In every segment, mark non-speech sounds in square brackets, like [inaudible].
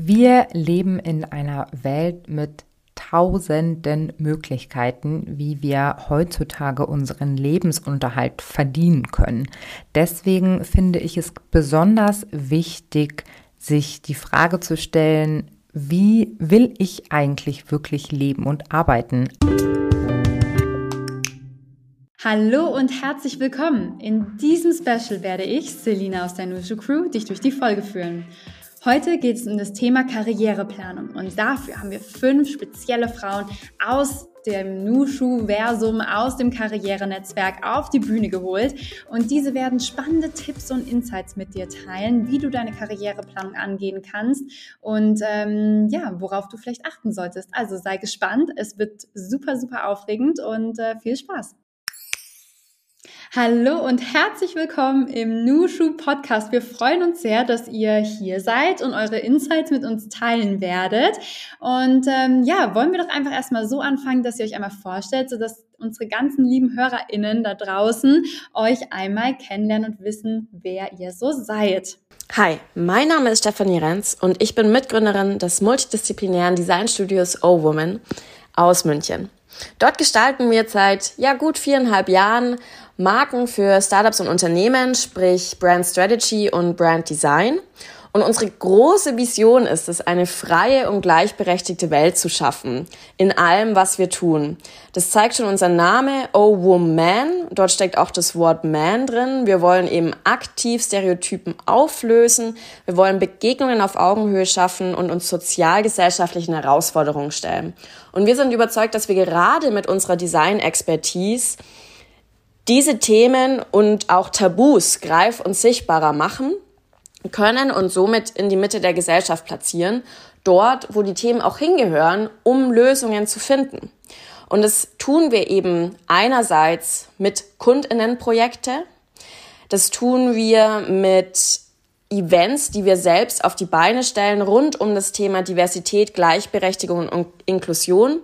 Wir leben in einer Welt mit tausenden Möglichkeiten, wie wir heutzutage unseren Lebensunterhalt verdienen können. Deswegen finde ich es besonders wichtig, sich die Frage zu stellen, wie will ich eigentlich wirklich leben und arbeiten? Hallo und herzlich willkommen. In diesem Special werde ich, Selina aus der Nushu Crew, dich durch die Folge führen. Heute geht es um das Thema Karriereplanung und dafür haben wir fünf spezielle Frauen aus dem Nushu-Versum, aus dem Karrierenetzwerk auf die Bühne geholt und diese werden spannende Tipps und Insights mit dir teilen, wie du deine Karriereplanung angehen kannst und ähm, ja, worauf du vielleicht achten solltest. Also sei gespannt, es wird super, super aufregend und äh, viel Spaß. Hallo und herzlich willkommen im Nushu Podcast. Wir freuen uns sehr, dass ihr hier seid und eure Insights mit uns teilen werdet. Und ähm, ja, wollen wir doch einfach erstmal so anfangen, dass ihr euch einmal vorstellt, sodass unsere ganzen lieben HörerInnen da draußen euch einmal kennenlernen und wissen, wer ihr so seid. Hi, mein Name ist Stefanie Renz und ich bin Mitgründerin des multidisziplinären Designstudios O-Woman aus München. Dort gestalten wir seit ja gut viereinhalb Jahren Marken für Startups und Unternehmen, sprich Brand Strategy und Brand Design. Und unsere große Vision ist es, eine freie und gleichberechtigte Welt zu schaffen. In allem, was wir tun. Das zeigt schon unser Name, Oh Woman. Dort steckt auch das Wort Man drin. Wir wollen eben aktiv Stereotypen auflösen. Wir wollen Begegnungen auf Augenhöhe schaffen und uns sozialgesellschaftlichen Herausforderungen stellen. Und wir sind überzeugt, dass wir gerade mit unserer Design-Expertise diese Themen und auch Tabus greif- und sichtbarer machen können und somit in die Mitte der Gesellschaft platzieren, dort, wo die Themen auch hingehören, um Lösungen zu finden. Und das tun wir eben einerseits mit Kundinnenprojekte, das tun wir mit Events, die wir selbst auf die Beine stellen, rund um das Thema Diversität, Gleichberechtigung und Inklusion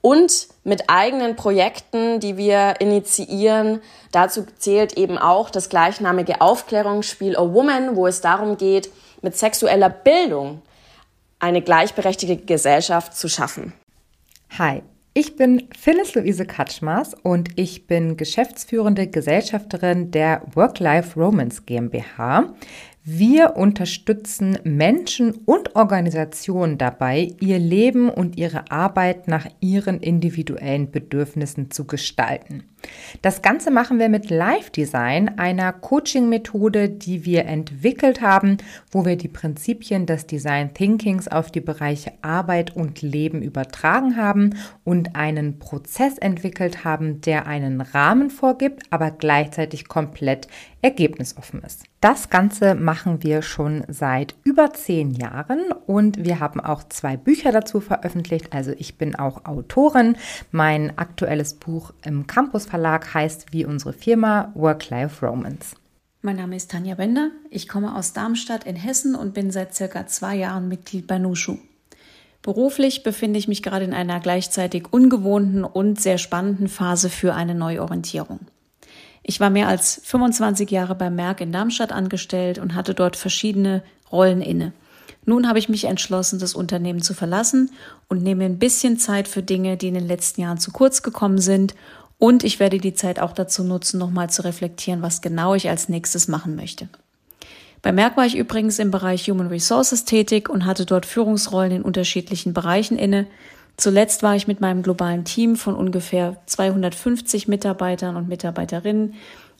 und mit eigenen Projekten, die wir initiieren. Dazu zählt eben auch das gleichnamige Aufklärungsspiel A Woman, wo es darum geht, mit sexueller Bildung eine gleichberechtigte Gesellschaft zu schaffen. Hi, ich bin Phyllis Luise Katschmers und ich bin geschäftsführende Gesellschafterin der Work-Life Romance GmbH. Wir unterstützen Menschen und Organisationen dabei, ihr Leben und ihre Arbeit nach ihren individuellen Bedürfnissen zu gestalten. Das Ganze machen wir mit Live Design, einer Coaching-Methode, die wir entwickelt haben, wo wir die Prinzipien des Design Thinkings auf die Bereiche Arbeit und Leben übertragen haben und einen Prozess entwickelt haben, der einen Rahmen vorgibt, aber gleichzeitig komplett ergebnisoffen ist. Das Ganze machen wir schon seit über zehn Jahren und wir haben auch zwei Bücher dazu veröffentlicht. Also ich bin auch Autorin. Mein aktuelles Buch im Campus Verlag heißt wie unsere Firma Work-Life Romance. Mein Name ist Tanja Bender. Ich komme aus Darmstadt in Hessen und bin seit circa zwei Jahren Mitglied bei Nushu. Beruflich befinde ich mich gerade in einer gleichzeitig ungewohnten und sehr spannenden Phase für eine Neuorientierung. Ich war mehr als 25 Jahre bei Merck in Darmstadt angestellt und hatte dort verschiedene Rollen inne. Nun habe ich mich entschlossen, das Unternehmen zu verlassen und nehme ein bisschen Zeit für Dinge, die in den letzten Jahren zu kurz gekommen sind und ich werde die Zeit auch dazu nutzen, nochmal zu reflektieren, was genau ich als nächstes machen möchte. Bei Merck war ich übrigens im Bereich Human Resources tätig und hatte dort Führungsrollen in unterschiedlichen Bereichen inne. Zuletzt war ich mit meinem globalen Team von ungefähr 250 Mitarbeitern und Mitarbeiterinnen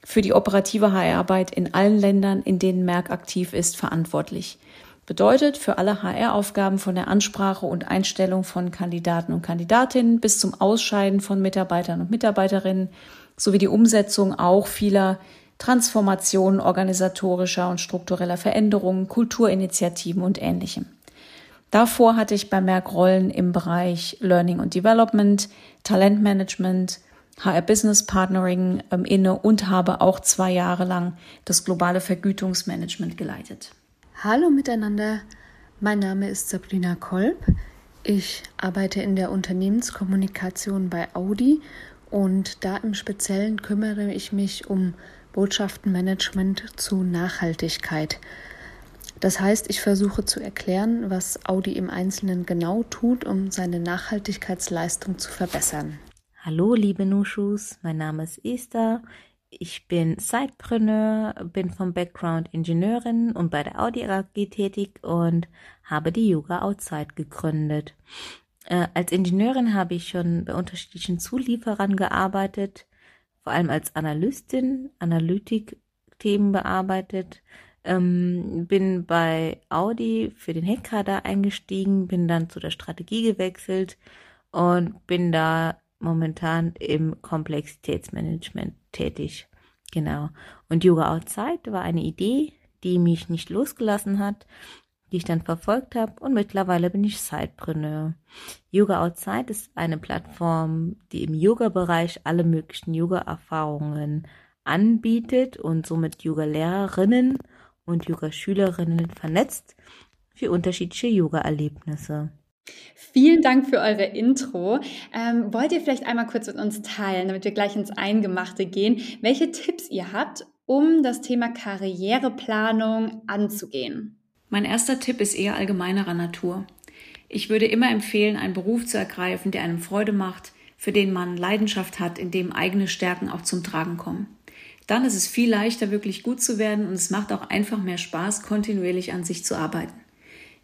für die operative HR-Arbeit in allen Ländern, in denen Merck aktiv ist, verantwortlich. Bedeutet für alle HR-Aufgaben von der Ansprache und Einstellung von Kandidaten und Kandidatinnen bis zum Ausscheiden von Mitarbeitern und Mitarbeiterinnen sowie die Umsetzung auch vieler Transformationen organisatorischer und struktureller Veränderungen, Kulturinitiativen und ähnlichem. Davor hatte ich bei Merck Rollen im Bereich Learning und Development, Talentmanagement, HR Business Partnering ähm, inne und habe auch zwei Jahre lang das globale Vergütungsmanagement geleitet. Hallo miteinander, mein Name ist Sabrina Kolb. Ich arbeite in der Unternehmenskommunikation bei Audi und da im Speziellen kümmere ich mich um Botschaftenmanagement zu Nachhaltigkeit. Das heißt, ich versuche zu erklären, was Audi im Einzelnen genau tut, um seine Nachhaltigkeitsleistung zu verbessern. Hallo, liebe Nushus, mein Name ist Esther. Ich bin Sidepreneur, bin vom Background Ingenieurin und bei der Audi AG tätig und habe die Yoga Outside gegründet. Äh, als Ingenieurin habe ich schon bei unterschiedlichen Zulieferern gearbeitet, vor allem als Analystin, Analytik-Themen bearbeitet, ähm, bin bei Audi für den Heckkader eingestiegen, bin dann zu der Strategie gewechselt und bin da momentan im Komplexitätsmanagement tätig. Genau. Und Yoga Outside war eine Idee, die mich nicht losgelassen hat, die ich dann verfolgt habe und mittlerweile bin ich Sidepreneur. Yoga Outside ist eine Plattform, die im Yoga-Bereich alle möglichen Yoga-Erfahrungen anbietet und somit Yoga-Lehrerinnen und Yoga-Schülerinnen vernetzt für unterschiedliche Yoga-Erlebnisse. Vielen Dank für eure Intro. Ähm, wollt ihr vielleicht einmal kurz mit uns teilen, damit wir gleich ins Eingemachte gehen, welche Tipps ihr habt, um das Thema Karriereplanung anzugehen? Mein erster Tipp ist eher allgemeinerer Natur. Ich würde immer empfehlen, einen Beruf zu ergreifen, der einem Freude macht, für den man Leidenschaft hat, in dem eigene Stärken auch zum Tragen kommen. Dann ist es viel leichter, wirklich gut zu werden und es macht auch einfach mehr Spaß, kontinuierlich an sich zu arbeiten.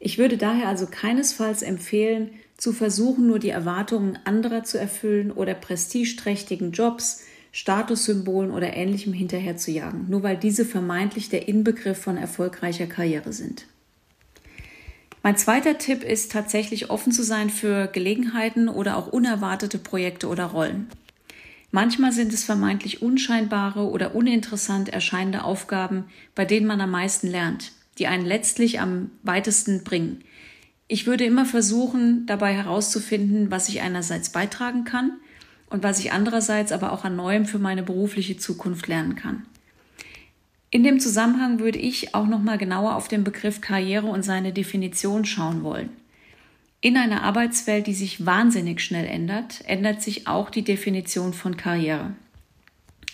Ich würde daher also keinesfalls empfehlen, zu versuchen, nur die Erwartungen anderer zu erfüllen oder prestigeträchtigen Jobs, Statussymbolen oder ähnlichem hinterher zu jagen, nur weil diese vermeintlich der Inbegriff von erfolgreicher Karriere sind. Mein zweiter Tipp ist tatsächlich offen zu sein für Gelegenheiten oder auch unerwartete Projekte oder Rollen. Manchmal sind es vermeintlich unscheinbare oder uninteressant erscheinende Aufgaben, bei denen man am meisten lernt, die einen letztlich am weitesten bringen. Ich würde immer versuchen, dabei herauszufinden, was ich einerseits beitragen kann und was ich andererseits aber auch an Neuem für meine berufliche Zukunft lernen kann. In dem Zusammenhang würde ich auch noch mal genauer auf den Begriff Karriere und seine Definition schauen wollen. In einer Arbeitswelt, die sich wahnsinnig schnell ändert, ändert sich auch die Definition von Karriere.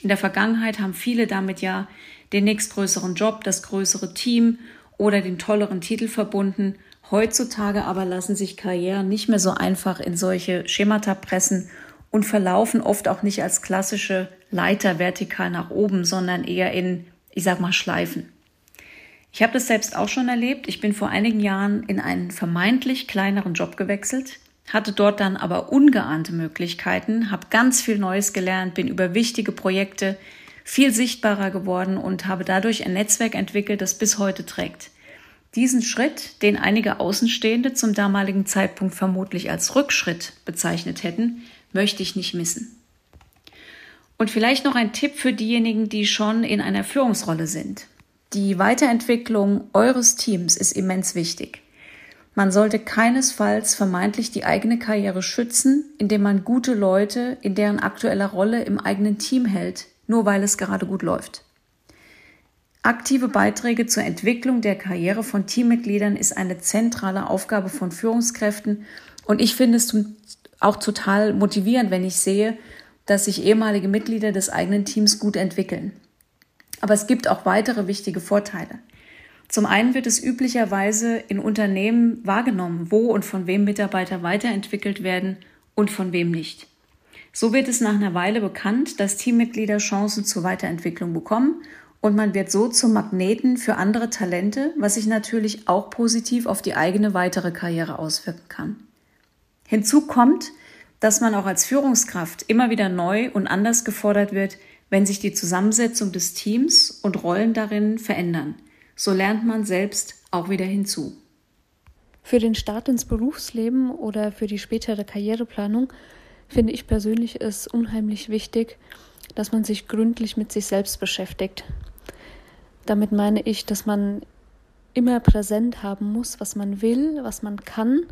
In der Vergangenheit haben viele damit ja den nächstgrößeren Job, das größere Team oder den tolleren Titel verbunden. Heutzutage aber lassen sich Karrieren nicht mehr so einfach in solche Schemata pressen und verlaufen oft auch nicht als klassische Leiter vertikal nach oben, sondern eher in, ich sag mal, Schleifen. Ich habe das selbst auch schon erlebt. Ich bin vor einigen Jahren in einen vermeintlich kleineren Job gewechselt, hatte dort dann aber ungeahnte Möglichkeiten, habe ganz viel Neues gelernt, bin über wichtige Projekte viel sichtbarer geworden und habe dadurch ein Netzwerk entwickelt, das bis heute trägt. Diesen Schritt, den einige Außenstehende zum damaligen Zeitpunkt vermutlich als Rückschritt bezeichnet hätten, möchte ich nicht missen. Und vielleicht noch ein Tipp für diejenigen, die schon in einer Führungsrolle sind. Die Weiterentwicklung eures Teams ist immens wichtig. Man sollte keinesfalls vermeintlich die eigene Karriere schützen, indem man gute Leute in deren aktueller Rolle im eigenen Team hält, nur weil es gerade gut läuft. Aktive Beiträge zur Entwicklung der Karriere von Teammitgliedern ist eine zentrale Aufgabe von Führungskräften und ich finde es auch total motivierend, wenn ich sehe, dass sich ehemalige Mitglieder des eigenen Teams gut entwickeln. Aber es gibt auch weitere wichtige Vorteile. Zum einen wird es üblicherweise in Unternehmen wahrgenommen, wo und von wem Mitarbeiter weiterentwickelt werden und von wem nicht. So wird es nach einer Weile bekannt, dass Teammitglieder Chancen zur Weiterentwicklung bekommen und man wird so zum Magneten für andere Talente, was sich natürlich auch positiv auf die eigene weitere Karriere auswirken kann. Hinzu kommt, dass man auch als Führungskraft immer wieder neu und anders gefordert wird, wenn sich die Zusammensetzung des Teams und Rollen darin verändern. So lernt man selbst auch wieder hinzu. Für den Start ins Berufsleben oder für die spätere Karriereplanung finde ich persönlich es unheimlich wichtig, dass man sich gründlich mit sich selbst beschäftigt. Damit meine ich, dass man immer präsent haben muss, was man will, was man kann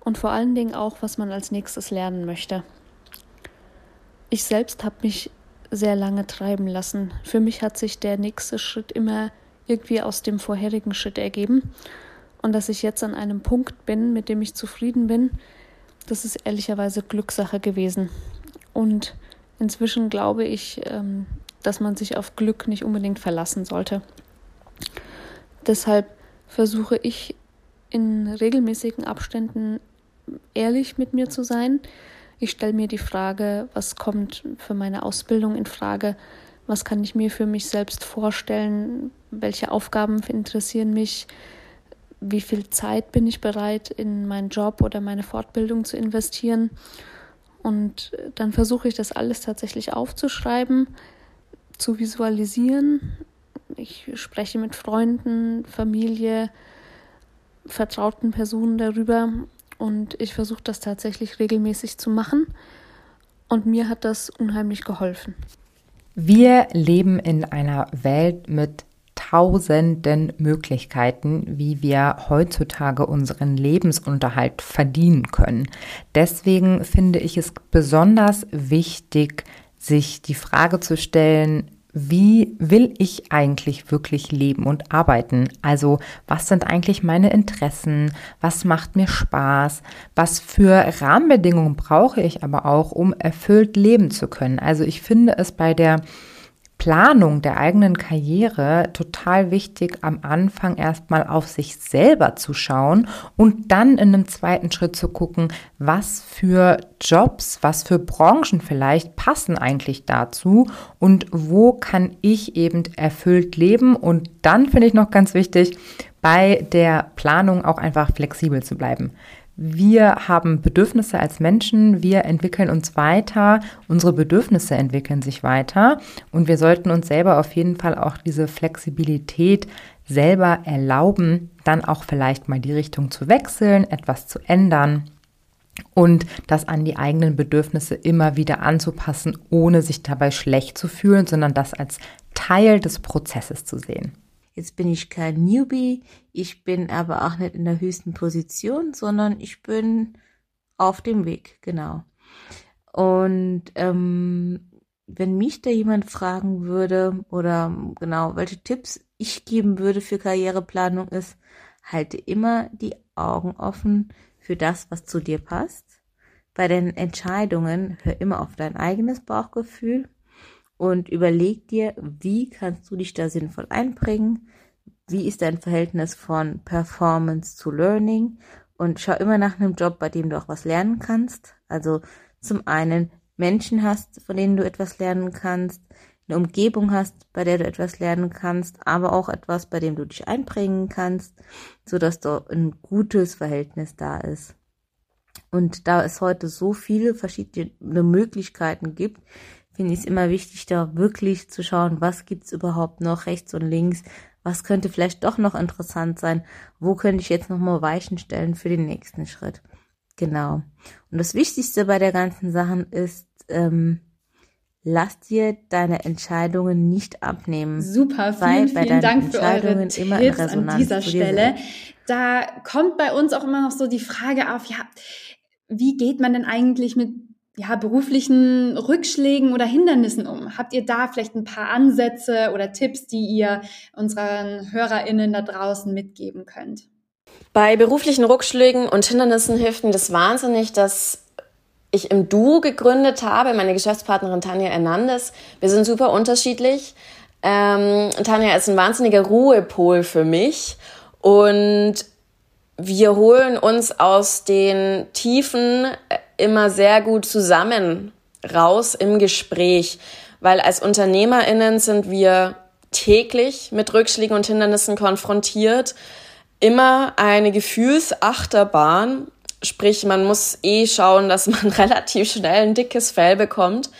und vor allen Dingen auch, was man als nächstes lernen möchte. Ich selbst habe mich sehr lange treiben lassen. Für mich hat sich der nächste Schritt immer irgendwie aus dem vorherigen Schritt ergeben. Und dass ich jetzt an einem Punkt bin, mit dem ich zufrieden bin, das ist ehrlicherweise Glückssache gewesen. Und inzwischen glaube ich, ähm, dass man sich auf Glück nicht unbedingt verlassen sollte. Deshalb versuche ich in regelmäßigen Abständen ehrlich mit mir zu sein. Ich stelle mir die Frage, was kommt für meine Ausbildung in Frage, was kann ich mir für mich selbst vorstellen, welche Aufgaben interessieren mich, wie viel Zeit bin ich bereit, in meinen Job oder meine Fortbildung zu investieren. Und dann versuche ich das alles tatsächlich aufzuschreiben, zu visualisieren. Ich spreche mit Freunden, Familie, vertrauten Personen darüber und ich versuche das tatsächlich regelmäßig zu machen. Und mir hat das unheimlich geholfen. Wir leben in einer Welt mit tausenden Möglichkeiten, wie wir heutzutage unseren Lebensunterhalt verdienen können. Deswegen finde ich es besonders wichtig, sich die Frage zu stellen, wie will ich eigentlich wirklich leben und arbeiten? Also was sind eigentlich meine Interessen? Was macht mir Spaß? Was für Rahmenbedingungen brauche ich aber auch, um erfüllt leben zu können? Also ich finde es bei der Planung der eigenen Karriere total wichtig, am Anfang erstmal auf sich selber zu schauen und dann in einem zweiten Schritt zu gucken, was für Jobs, was für Branchen vielleicht passen eigentlich dazu und wo kann ich eben erfüllt leben. Und dann finde ich noch ganz wichtig, bei der Planung auch einfach flexibel zu bleiben. Wir haben Bedürfnisse als Menschen, wir entwickeln uns weiter, unsere Bedürfnisse entwickeln sich weiter. Und wir sollten uns selber auf jeden Fall auch diese Flexibilität selber erlauben, dann auch vielleicht mal die Richtung zu wechseln, etwas zu ändern und das an die eigenen Bedürfnisse immer wieder anzupassen, ohne sich dabei schlecht zu fühlen, sondern das als Teil des Prozesses zu sehen. Jetzt bin ich kein Newbie, ich bin aber auch nicht in der höchsten Position, sondern ich bin auf dem Weg, genau. Und ähm, wenn mich da jemand fragen würde oder genau, welche Tipps ich geben würde für Karriereplanung ist, halte immer die Augen offen für das, was zu dir passt. Bei den Entscheidungen hör immer auf dein eigenes Bauchgefühl und überleg dir, wie kannst du dich da sinnvoll einbringen, wie ist dein Verhältnis von Performance zu Learning und schau immer nach einem Job, bei dem du auch was lernen kannst. Also zum einen Menschen hast, von denen du etwas lernen kannst, eine Umgebung hast, bei der du etwas lernen kannst, aber auch etwas, bei dem du dich einbringen kannst, so dass da ein gutes Verhältnis da ist. Und da es heute so viele verschiedene Möglichkeiten gibt, finde ich es immer wichtig, da wirklich zu schauen, was gibt's überhaupt noch rechts und links, was könnte vielleicht doch noch interessant sein, wo könnte ich jetzt nochmal Weichen stellen für den nächsten Schritt. Genau. Und das Wichtigste bei der ganzen Sachen ist, ähm, lass dir deine Entscheidungen nicht abnehmen. Super, vielen, vielen Dank für eure Tipps an dieser Stelle. Da kommt bei uns auch immer noch so die Frage auf, ja, wie geht man denn eigentlich mit ja, beruflichen Rückschlägen oder Hindernissen um? Habt ihr da vielleicht ein paar Ansätze oder Tipps, die ihr unseren HörerInnen da draußen mitgeben könnt? Bei beruflichen Rückschlägen und Hindernissen hilft mir das wahnsinnig, dass ich im Duo gegründet habe, meine Geschäftspartnerin Tanja Hernandez. Wir sind super unterschiedlich. Ähm, Tanja ist ein wahnsinniger Ruhepol für mich und wir holen uns aus den Tiefen immer sehr gut zusammen raus im Gespräch, weil als Unternehmerinnen sind wir täglich mit Rückschlägen und Hindernissen konfrontiert. Immer eine Gefühlsachterbahn, sprich man muss eh schauen, dass man [laughs] relativ schnell ein dickes Fell bekommt.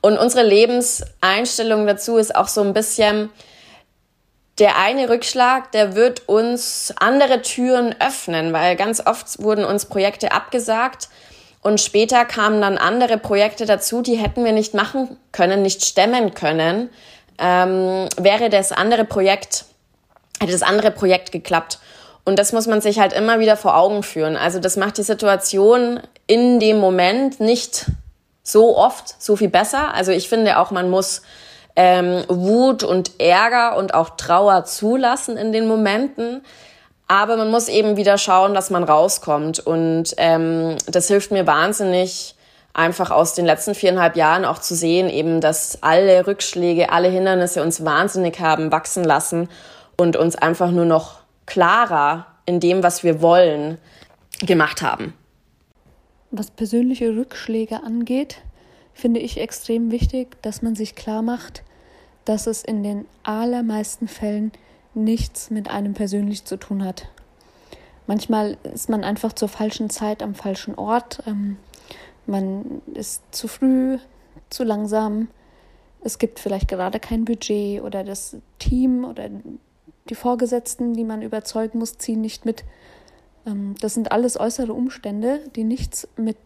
Und unsere Lebenseinstellung dazu ist auch so ein bisschen, der eine Rückschlag, der wird uns andere Türen öffnen, weil ganz oft wurden uns Projekte abgesagt, und später kamen dann andere Projekte dazu, die hätten wir nicht machen können, nicht stemmen können, ähm, wäre das andere Projekt, hätte das andere Projekt geklappt. Und das muss man sich halt immer wieder vor Augen führen. Also das macht die Situation in dem Moment nicht so oft so viel besser. Also ich finde auch, man muss ähm, Wut und Ärger und auch Trauer zulassen in den Momenten. Aber man muss eben wieder schauen, dass man rauskommt. Und ähm, das hilft mir wahnsinnig, einfach aus den letzten viereinhalb Jahren auch zu sehen, eben, dass alle Rückschläge, alle Hindernisse uns wahnsinnig haben wachsen lassen und uns einfach nur noch klarer in dem, was wir wollen, gemacht haben. Was persönliche Rückschläge angeht, finde ich extrem wichtig, dass man sich klar macht, dass es in den allermeisten Fällen nichts mit einem persönlich zu tun hat. Manchmal ist man einfach zur falschen Zeit am falschen Ort. Ähm, man ist zu früh, zu langsam. Es gibt vielleicht gerade kein Budget oder das Team oder die Vorgesetzten, die man überzeugen muss, ziehen nicht mit. Ähm, das sind alles äußere Umstände, die nichts mit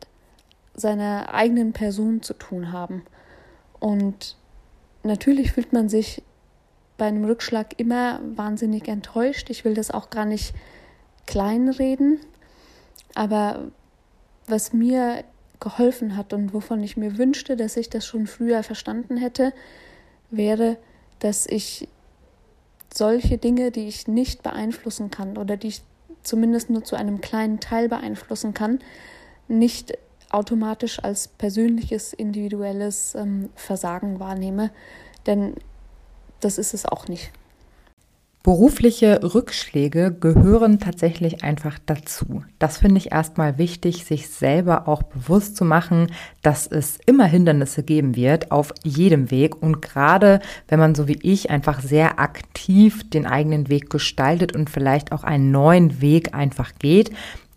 seiner eigenen Person zu tun haben. Und natürlich fühlt man sich bei einem Rückschlag immer wahnsinnig enttäuscht. Ich will das auch gar nicht kleinreden, aber was mir geholfen hat und wovon ich mir wünschte, dass ich das schon früher verstanden hätte, wäre, dass ich solche Dinge, die ich nicht beeinflussen kann oder die ich zumindest nur zu einem kleinen Teil beeinflussen kann, nicht automatisch als persönliches, individuelles ähm, Versagen wahrnehme, denn das ist es auch nicht. Berufliche Rückschläge gehören tatsächlich einfach dazu. Das finde ich erstmal wichtig, sich selber auch bewusst zu machen, dass es immer Hindernisse geben wird auf jedem Weg. Und gerade wenn man so wie ich einfach sehr aktiv den eigenen Weg gestaltet und vielleicht auch einen neuen Weg einfach geht,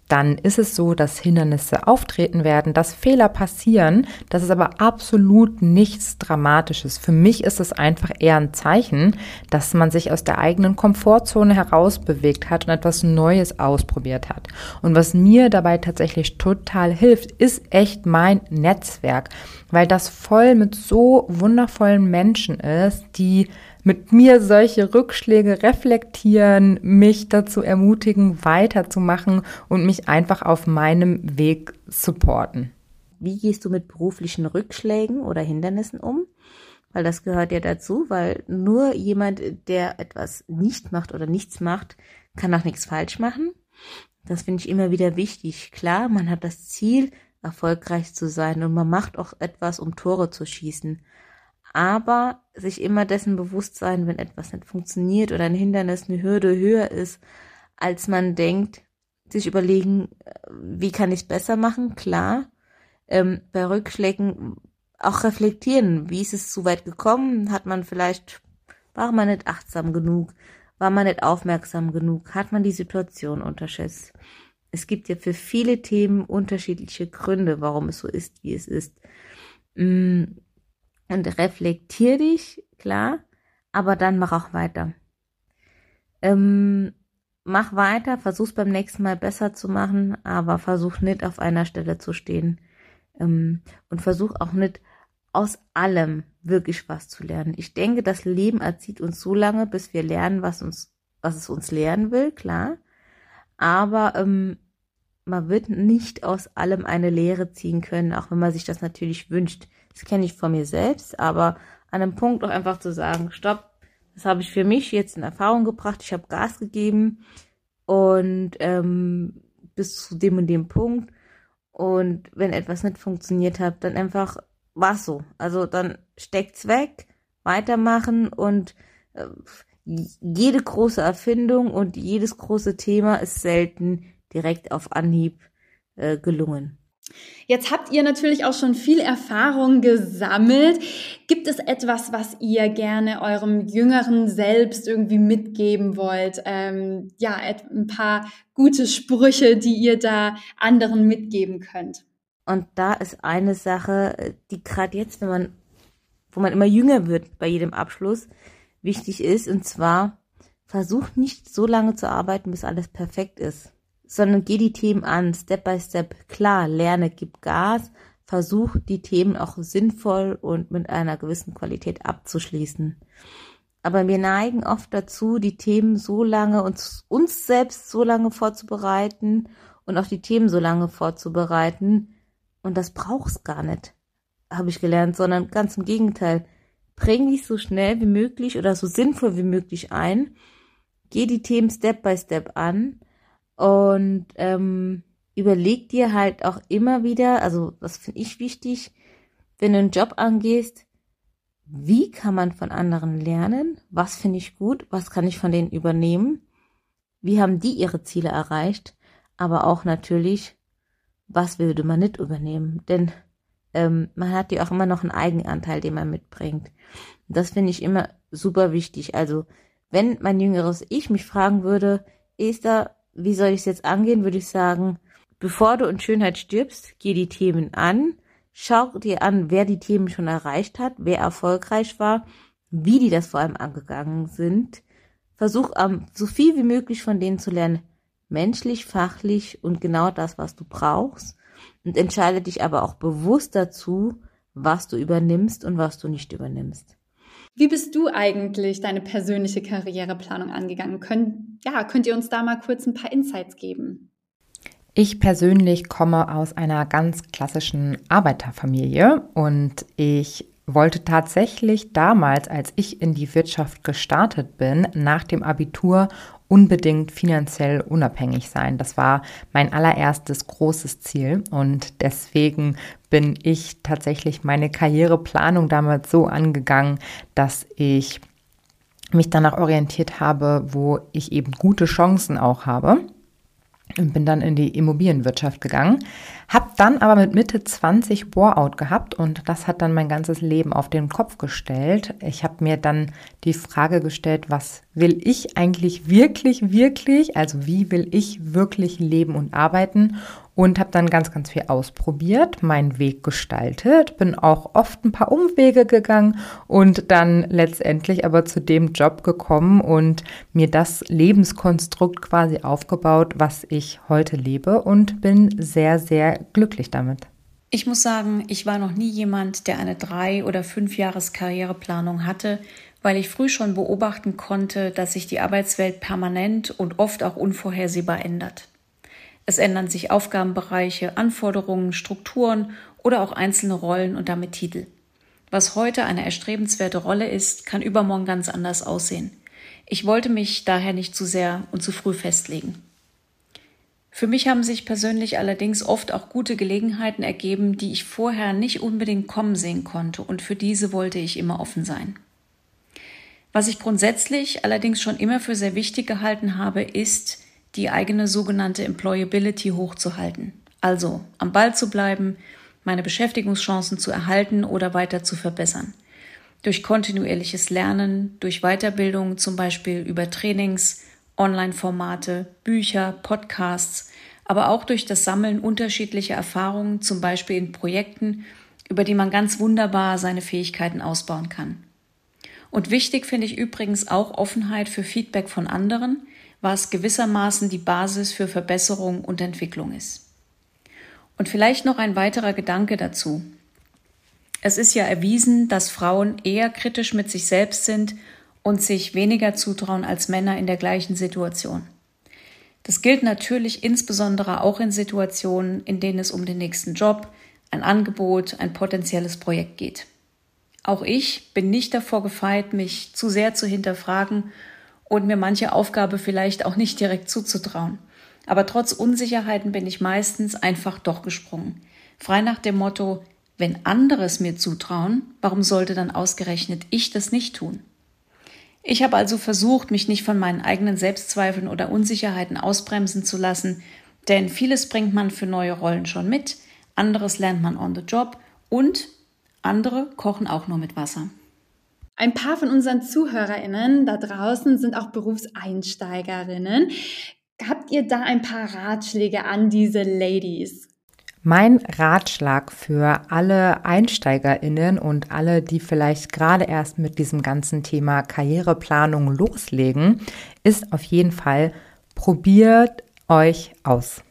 dann ist es so, dass Hindernisse auftreten werden, dass Fehler passieren. Das ist aber absolut nichts Dramatisches. Für mich ist es einfach eher ein Zeichen, dass man sich aus der eigenen Komfortzone herausbewegt hat und etwas Neues ausprobiert hat. Und was mir dabei tatsächlich total hilft, ist echt mein Netzwerk, weil das voll mit so wundervollen Menschen ist, die mit mir solche Rückschläge reflektieren, mich dazu ermutigen, weiterzumachen und mich einfach auf meinem Weg supporten. Wie gehst du mit beruflichen Rückschlägen oder Hindernissen um? Weil das gehört ja dazu, weil nur jemand, der etwas nicht macht oder nichts macht, kann auch nichts falsch machen. Das finde ich immer wieder wichtig. Klar, man hat das Ziel, erfolgreich zu sein und man macht auch etwas, um Tore zu schießen aber sich immer dessen bewusst sein, wenn etwas nicht funktioniert oder ein Hindernis, eine Hürde höher ist, als man denkt, sich überlegen, wie kann ich es besser machen, klar. Ähm, bei Rückschlägen auch reflektieren, wie ist es so weit gekommen, hat man vielleicht, war man nicht achtsam genug, war man nicht aufmerksam genug, hat man die Situation unterschätzt. Es gibt ja für viele Themen unterschiedliche Gründe, warum es so ist, wie es ist. Mm, und reflektier dich, klar, aber dann mach auch weiter. Ähm, mach weiter, versuch's beim nächsten Mal besser zu machen, aber versuch nicht auf einer Stelle zu stehen. Ähm, und versuch auch nicht aus allem wirklich was zu lernen. Ich denke, das Leben erzieht uns so lange, bis wir lernen, was uns, was es uns lernen will, klar. Aber ähm, man wird nicht aus allem eine Lehre ziehen können, auch wenn man sich das natürlich wünscht. Das kenne ich von mir selbst, aber an einem Punkt auch einfach zu sagen, stopp, das habe ich für mich jetzt in Erfahrung gebracht, ich habe Gas gegeben und ähm, bis zu dem und dem Punkt. Und wenn etwas nicht funktioniert hat, dann einfach war's so. Also dann steckt's weg, weitermachen und äh, jede große Erfindung und jedes große Thema ist selten direkt auf Anhieb äh, gelungen. Jetzt habt ihr natürlich auch schon viel Erfahrung gesammelt. Gibt es etwas, was ihr gerne eurem jüngeren Selbst irgendwie mitgeben wollt? Ähm, ja, ein paar gute Sprüche, die ihr da anderen mitgeben könnt. Und da ist eine Sache, die gerade jetzt, wenn man, wo man immer jünger wird bei jedem Abschluss, wichtig ist, und zwar versucht nicht so lange zu arbeiten, bis alles perfekt ist sondern geh die Themen an, Step by Step. Klar, lerne, gib Gas, versuch die Themen auch sinnvoll und mit einer gewissen Qualität abzuschließen. Aber wir neigen oft dazu, die Themen so lange uns, uns selbst so lange vorzubereiten und auch die Themen so lange vorzubereiten. Und das brauchst gar nicht, habe ich gelernt, sondern ganz im Gegenteil. Bring dich so schnell wie möglich oder so sinnvoll wie möglich ein. Geh die Themen Step by Step an und ähm, überleg dir halt auch immer wieder, also was finde ich wichtig, wenn du einen Job angehst, wie kann man von anderen lernen? Was finde ich gut? Was kann ich von denen übernehmen? wie haben die ihre Ziele erreicht, aber auch natürlich, was würde man nicht übernehmen, denn ähm, man hat ja auch immer noch einen Eigenanteil, den man mitbringt. Das finde ich immer super wichtig. Also wenn mein jüngeres Ich mich fragen würde, Esther, wie soll ich es jetzt angehen, würde ich sagen, bevor du in Schönheit stirbst, geh die Themen an, schau dir an, wer die Themen schon erreicht hat, wer erfolgreich war, wie die das vor allem angegangen sind. Versuch um, so viel wie möglich von denen zu lernen, menschlich, fachlich und genau das, was du brauchst. Und entscheide dich aber auch bewusst dazu, was du übernimmst und was du nicht übernimmst. Wie bist du eigentlich deine persönliche Karriereplanung angegangen? Könnt, ja, könnt ihr uns da mal kurz ein paar Insights geben? Ich persönlich komme aus einer ganz klassischen Arbeiterfamilie und ich wollte tatsächlich damals, als ich in die Wirtschaft gestartet bin, nach dem Abitur unbedingt finanziell unabhängig sein. Das war mein allererstes großes Ziel und deswegen bin ich tatsächlich meine Karriereplanung damals so angegangen, dass ich mich danach orientiert habe, wo ich eben gute Chancen auch habe und bin dann in die Immobilienwirtschaft gegangen. Hab dann aber mit Mitte 20 Bore-out gehabt und das hat dann mein ganzes Leben auf den Kopf gestellt. Ich habe mir dann die Frage gestellt, was will ich eigentlich wirklich, wirklich, also wie will ich wirklich leben und arbeiten und habe dann ganz, ganz viel ausprobiert, meinen Weg gestaltet, bin auch oft ein paar Umwege gegangen und dann letztendlich aber zu dem Job gekommen und mir das Lebenskonstrukt quasi aufgebaut, was ich heute lebe und bin sehr, sehr glücklich damit. Ich muss sagen, ich war noch nie jemand, der eine drei- oder fünf Jahres Karriereplanung hatte, weil ich früh schon beobachten konnte, dass sich die Arbeitswelt permanent und oft auch unvorhersehbar ändert. Es ändern sich Aufgabenbereiche, Anforderungen, Strukturen oder auch einzelne Rollen und damit Titel. Was heute eine erstrebenswerte Rolle ist, kann übermorgen ganz anders aussehen. Ich wollte mich daher nicht zu sehr und zu früh festlegen. Für mich haben sich persönlich allerdings oft auch gute Gelegenheiten ergeben, die ich vorher nicht unbedingt kommen sehen konnte, und für diese wollte ich immer offen sein. Was ich grundsätzlich allerdings schon immer für sehr wichtig gehalten habe, ist, die eigene sogenannte Employability hochzuhalten. Also am Ball zu bleiben, meine Beschäftigungschancen zu erhalten oder weiter zu verbessern. Durch kontinuierliches Lernen, durch Weiterbildung, zum Beispiel über Trainings, Online-Formate, Bücher, Podcasts, aber auch durch das Sammeln unterschiedlicher Erfahrungen, zum Beispiel in Projekten, über die man ganz wunderbar seine Fähigkeiten ausbauen kann. Und wichtig finde ich übrigens auch Offenheit für Feedback von anderen, was gewissermaßen die Basis für Verbesserung und Entwicklung ist. Und vielleicht noch ein weiterer Gedanke dazu. Es ist ja erwiesen, dass Frauen eher kritisch mit sich selbst sind und sich weniger zutrauen als Männer in der gleichen Situation. Das gilt natürlich insbesondere auch in Situationen, in denen es um den nächsten Job, ein Angebot, ein potenzielles Projekt geht. Auch ich bin nicht davor gefeit, mich zu sehr zu hinterfragen und mir manche Aufgabe vielleicht auch nicht direkt zuzutrauen. Aber trotz Unsicherheiten bin ich meistens einfach doch gesprungen. Frei nach dem Motto, wenn andere es mir zutrauen, warum sollte dann ausgerechnet ich das nicht tun? Ich habe also versucht, mich nicht von meinen eigenen Selbstzweifeln oder Unsicherheiten ausbremsen zu lassen, denn vieles bringt man für neue Rollen schon mit, anderes lernt man on the job und andere kochen auch nur mit Wasser. Ein paar von unseren ZuhörerInnen da draußen sind auch Berufseinsteigerinnen. Habt ihr da ein paar Ratschläge an diese Ladies? Mein Ratschlag für alle EinsteigerInnen und alle, die vielleicht gerade erst mit diesem ganzen Thema Karriereplanung loslegen, ist auf jeden Fall, probiert euch aus.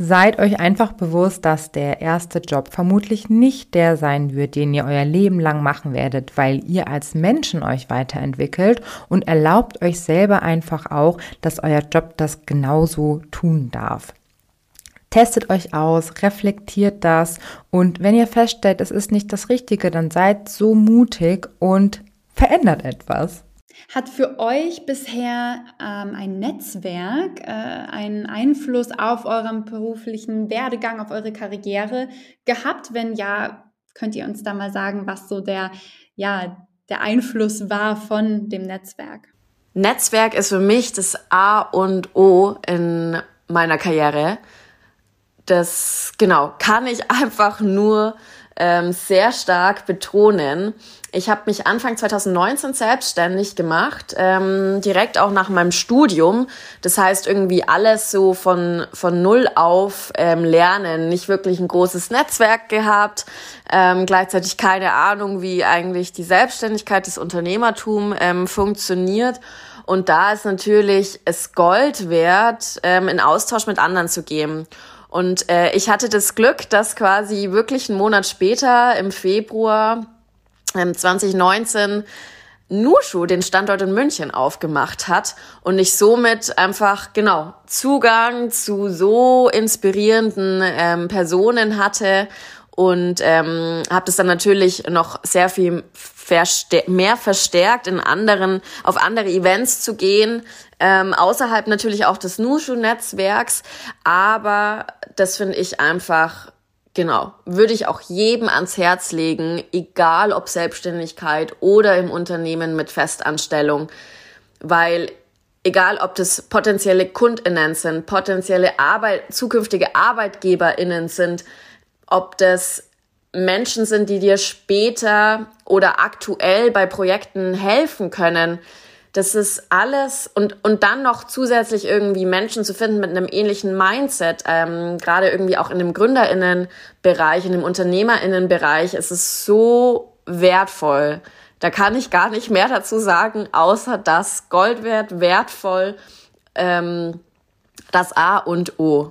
Seid euch einfach bewusst, dass der erste Job vermutlich nicht der sein wird, den ihr euer Leben lang machen werdet, weil ihr als Menschen euch weiterentwickelt und erlaubt euch selber einfach auch, dass euer Job das genauso tun darf. Testet euch aus, reflektiert das und wenn ihr feststellt, es ist nicht das Richtige, dann seid so mutig und verändert etwas. Hat für euch bisher ähm, ein Netzwerk äh, einen Einfluss auf euren beruflichen Werdegang, auf eure Karriere gehabt? Wenn ja, könnt ihr uns da mal sagen, was so der, ja, der Einfluss war von dem Netzwerk? Netzwerk ist für mich das A und O in meiner Karriere. Das, genau, kann ich [laughs] einfach nur ähm, sehr stark betonen. Ich habe mich Anfang 2019 selbstständig gemacht, ähm, direkt auch nach meinem Studium. Das heißt irgendwie alles so von, von null auf ähm, lernen, nicht wirklich ein großes Netzwerk gehabt, ähm, gleichzeitig keine Ahnung, wie eigentlich die Selbstständigkeit des Unternehmertum ähm, funktioniert. Und da ist natürlich es Gold wert, ähm, in Austausch mit anderen zu gehen. Und äh, ich hatte das Glück, dass quasi wirklich einen Monat später, im Februar 2019, Nushu den Standort in München aufgemacht hat und ich somit einfach genau Zugang zu so inspirierenden ähm, Personen hatte und ähm, habe das dann natürlich noch sehr viel verstär mehr verstärkt in anderen auf andere Events zu gehen ähm, außerhalb natürlich auch des Nushu-Netzwerks, aber das finde ich einfach, genau, würde ich auch jedem ans Herz legen, egal ob Selbstständigkeit oder im Unternehmen mit Festanstellung, weil egal ob das potenzielle KundInnen sind, potenzielle Arbeit, zukünftige ArbeitgeberInnen sind, ob das Menschen sind, die dir später oder aktuell bei Projekten helfen können, das ist alles und, und dann noch zusätzlich irgendwie Menschen zu finden mit einem ähnlichen Mindset, ähm, gerade irgendwie auch in dem GründerInnen-Bereich, in dem UnternehmerInnen-Bereich, ist es so wertvoll. Da kann ich gar nicht mehr dazu sagen, außer das Gold wert, wertvoll, ähm, das A und O.